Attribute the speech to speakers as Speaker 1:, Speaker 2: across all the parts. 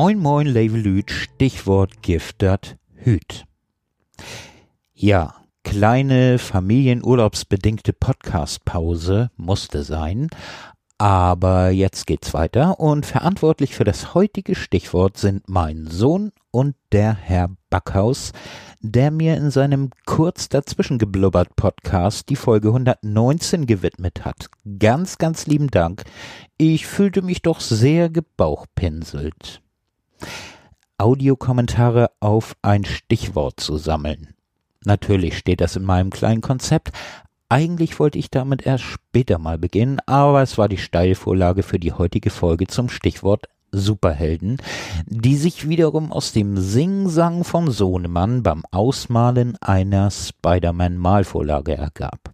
Speaker 1: Moin moin Levelüt, Stichwort Giftert Hüt. Ja, kleine familienurlaubsbedingte Podcastpause musste sein, aber jetzt geht's weiter und verantwortlich für das heutige Stichwort sind mein Sohn und der Herr Backhaus, der mir in seinem kurz dazwischen geblubbert Podcast die Folge 119 gewidmet hat. Ganz, ganz lieben Dank. Ich fühlte mich doch sehr gebauchpinselt. Audiokommentare auf ein Stichwort zu sammeln. Natürlich steht das in meinem kleinen Konzept. Eigentlich wollte ich damit erst später mal beginnen, aber es war die Steilvorlage für die heutige Folge zum Stichwort Superhelden, die sich wiederum aus dem Singsang von Sohnemann beim Ausmalen einer Spider-Man-Malvorlage ergab.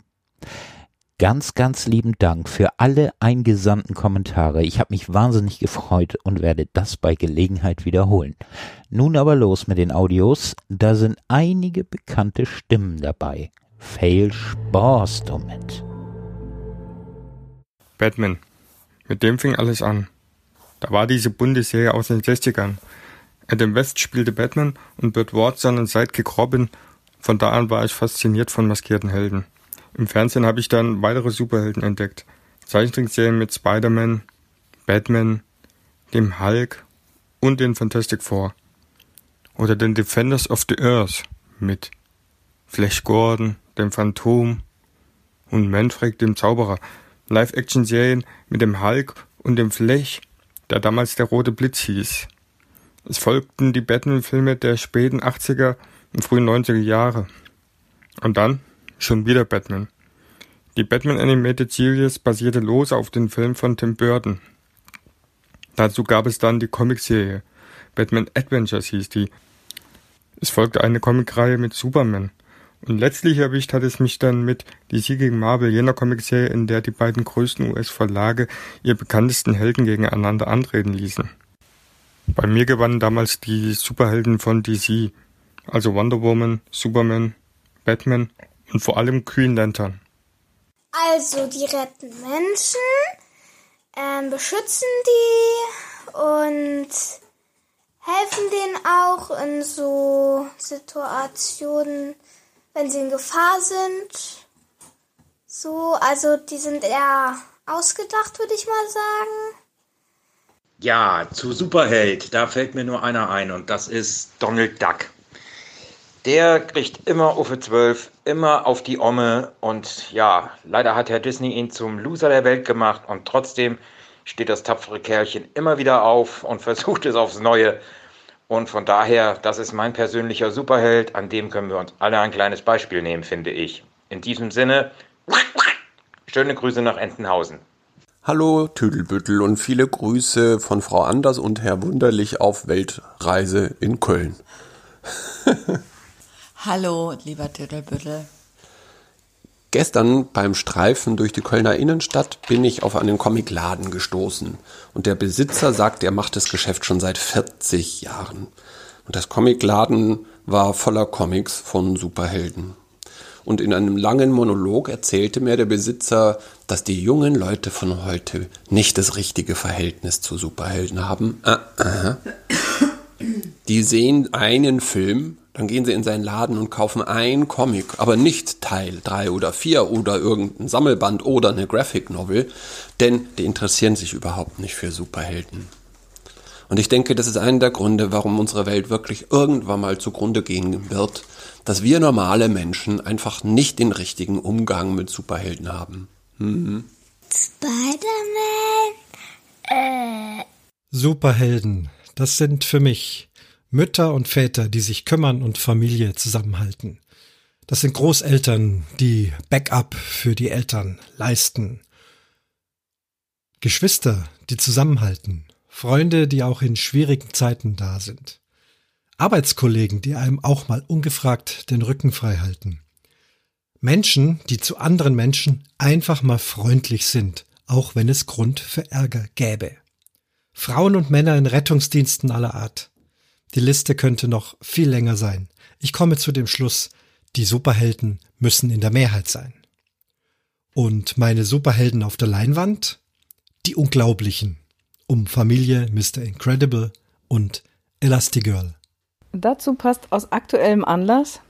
Speaker 1: Ganz, ganz lieben Dank für alle eingesandten Kommentare. Ich habe mich wahnsinnig gefreut und werde das bei Gelegenheit wiederholen. Nun aber los mit den Audios. Da sind einige bekannte Stimmen dabei. Fail Spaß damit.
Speaker 2: Batman. Mit dem fing alles an. Da war diese bunte Serie aus den 60ern. Adam West spielte Batman und Burt Ward seinen Sidekick Robin. Von da an war ich fasziniert von maskierten Helden. Im Fernsehen habe ich dann weitere Superhelden entdeckt. Zeichentrickserien mit Spider-Man, Batman, dem Hulk und den Fantastic Four. Oder den Defenders of the Earth mit Flash Gordon, dem Phantom und Manfred, dem Zauberer. Live-Action-Serien mit dem Hulk und dem Flash, der damals der Rote Blitz hieß. Es folgten die Batman-Filme der späten 80er und frühen 90er Jahre. Und dann Schon wieder Batman. Die Batman Animated Series basierte lose auf dem Film von Tim Burton. Dazu gab es dann die Comicserie. Batman Adventures hieß die. Es folgte eine Comicreihe mit Superman. Und letztlich erwischt hat es mich dann mit DC gegen Marvel, jener Comicserie, in der die beiden größten US-Verlage ihr bekanntesten Helden gegeneinander antreten ließen. Bei mir gewannen damals die Superhelden von DC, also Wonder Woman, Superman, Batman und vor allem Green Lantern.
Speaker 3: Also, die retten Menschen, ähm, beschützen die und helfen denen auch in so Situationen, wenn sie in Gefahr sind. So, also die sind eher ausgedacht, würde ich mal sagen.
Speaker 4: Ja, zu Superheld, da fällt mir nur einer ein und das ist Donald Duck. Der kriegt immer Uffe 12, immer auf die Omme und ja, leider hat Herr Disney ihn zum Loser der Welt gemacht und trotzdem steht das tapfere Kerlchen immer wieder auf und versucht es aufs Neue. Und von daher, das ist mein persönlicher Superheld, an dem können wir uns alle ein kleines Beispiel nehmen, finde ich. In diesem Sinne, schöne Grüße nach Entenhausen.
Speaker 5: Hallo Tüdelbüttel und viele Grüße von Frau Anders und Herr Wunderlich auf Weltreise in Köln.
Speaker 6: Hallo, lieber Tüttelbüttel.
Speaker 5: Gestern beim Streifen durch die Kölner Innenstadt bin ich auf einen Comicladen gestoßen und der Besitzer sagt, er macht das Geschäft schon seit 40 Jahren. Und das Comicladen war voller Comics von Superhelden. Und in einem langen Monolog erzählte mir der Besitzer, dass die jungen Leute von heute nicht das richtige Verhältnis zu Superhelden haben. Äh. Die sehen einen Film, dann gehen sie in seinen Laden und kaufen ein Comic, aber nicht Teil 3 oder 4 oder irgendein Sammelband oder eine Graphic Novel, denn die interessieren sich überhaupt nicht für Superhelden. Und ich denke, das ist einer der Gründe, warum unsere Welt wirklich irgendwann mal zugrunde gehen wird, dass wir normale Menschen einfach nicht den richtigen Umgang mit Superhelden haben. Mhm.
Speaker 7: Spider-Man? Äh.
Speaker 8: Superhelden, das sind für mich Mütter und Väter, die sich kümmern und Familie zusammenhalten. Das sind Großeltern, die Backup für die Eltern leisten. Geschwister, die zusammenhalten. Freunde, die auch in schwierigen Zeiten da sind. Arbeitskollegen, die einem auch mal ungefragt den Rücken frei halten. Menschen, die zu anderen Menschen einfach mal freundlich sind, auch wenn es Grund für Ärger gäbe. Frauen und Männer in Rettungsdiensten aller Art. Die Liste könnte noch viel länger sein. Ich komme zu dem Schluss, die Superhelden müssen in der Mehrheit sein. Und meine Superhelden auf der Leinwand? Die Unglaublichen. Um Familie Mr. Incredible und Elastigirl.
Speaker 9: Dazu passt aus aktuellem Anlass,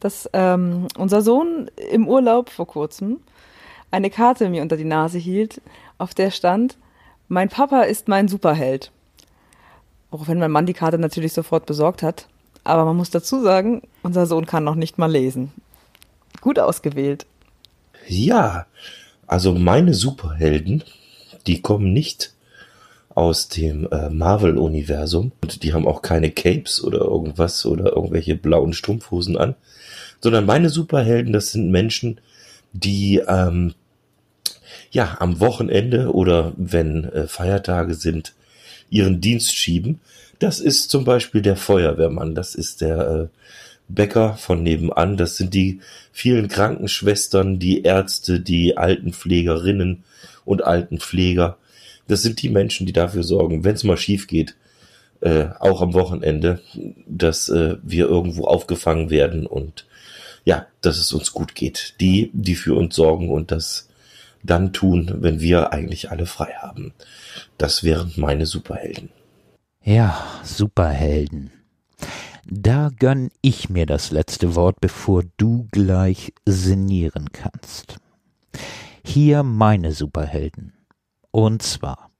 Speaker 9: dass ähm, unser Sohn im Urlaub vor kurzem eine Karte mir unter die Nase hielt, auf der stand, mein Papa ist mein Superheld. Auch wenn mein Mann die Karte natürlich sofort besorgt hat. Aber man muss dazu sagen, unser Sohn kann noch nicht mal lesen. Gut ausgewählt.
Speaker 10: Ja, also meine Superhelden, die kommen nicht aus dem äh, Marvel-Universum und die haben auch keine Capes oder irgendwas oder irgendwelche blauen Strumpfhosen an, sondern meine Superhelden, das sind Menschen, die ähm, ja am Wochenende oder wenn äh, Feiertage sind, ihren Dienst schieben. Das ist zum Beispiel der Feuerwehrmann, das ist der äh, Bäcker von nebenan, das sind die vielen Krankenschwestern, die Ärzte, die Altenpflegerinnen und Altenpfleger. Das sind die Menschen, die dafür sorgen, wenn es mal schief geht, äh, auch am Wochenende, dass äh, wir irgendwo aufgefangen werden und ja, dass es uns gut geht. Die, die für uns sorgen und das dann tun, wenn wir eigentlich alle frei haben. Das wären meine Superhelden.
Speaker 1: Ja, Superhelden. Da gönn ich mir das letzte Wort, bevor du gleich sinnieren kannst. Hier meine Superhelden. Und zwar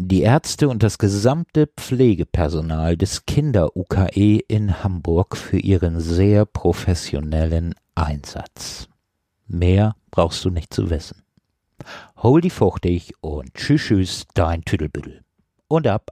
Speaker 1: die Ärzte und das gesamte Pflegepersonal des Kinder-UKE in Hamburg für ihren sehr professionellen Einsatz. Mehr brauchst du nicht zu wissen. Hol die fuchtig und tschüss tschüss, dein Tüdelbüdel. Und ab.